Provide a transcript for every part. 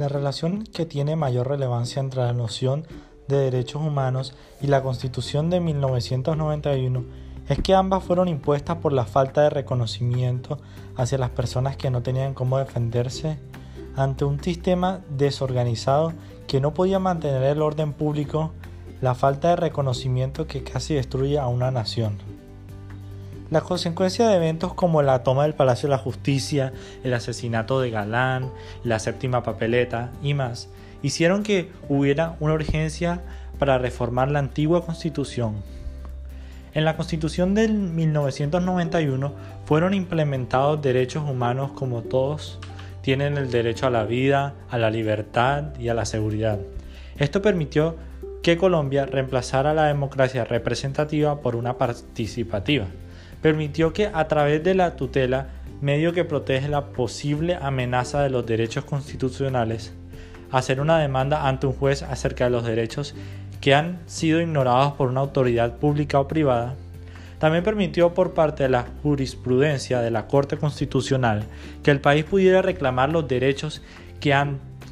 La relación que tiene mayor relevancia entre la noción de derechos humanos y la Constitución de 1991 es que ambas fueron impuestas por la falta de reconocimiento hacia las personas que no tenían cómo defenderse ante un sistema desorganizado que no podía mantener el orden público, la falta de reconocimiento que casi destruye a una nación. La consecuencia de eventos como la toma del Palacio de la Justicia, el asesinato de Galán, la séptima papeleta y más, hicieron que hubiera una urgencia para reformar la antigua constitución. En la constitución del 1991 fueron implementados derechos humanos como todos tienen el derecho a la vida, a la libertad y a la seguridad. Esto permitió que Colombia reemplazara la democracia representativa por una participativa permitió que a través de la tutela, medio que protege la posible amenaza de los derechos constitucionales, hacer una demanda ante un juez acerca de los derechos que han sido ignorados por una autoridad pública o privada, también permitió por parte de la jurisprudencia de la Corte Constitucional que el país pudiera reclamar los derechos que,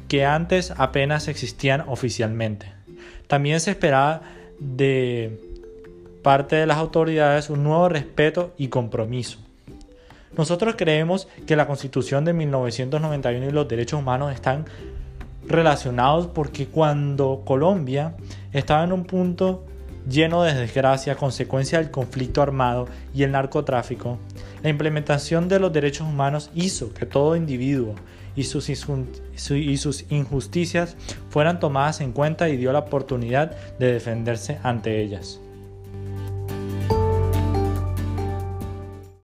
que antes apenas existían oficialmente. También se esperaba de parte de las autoridades un nuevo respeto y compromiso. Nosotros creemos que la Constitución de 1991 y los derechos humanos están relacionados porque cuando Colombia estaba en un punto lleno de desgracia a consecuencia del conflicto armado y el narcotráfico, la implementación de los derechos humanos hizo que todo individuo y sus, y sus injusticias fueran tomadas en cuenta y dio la oportunidad de defenderse ante ellas.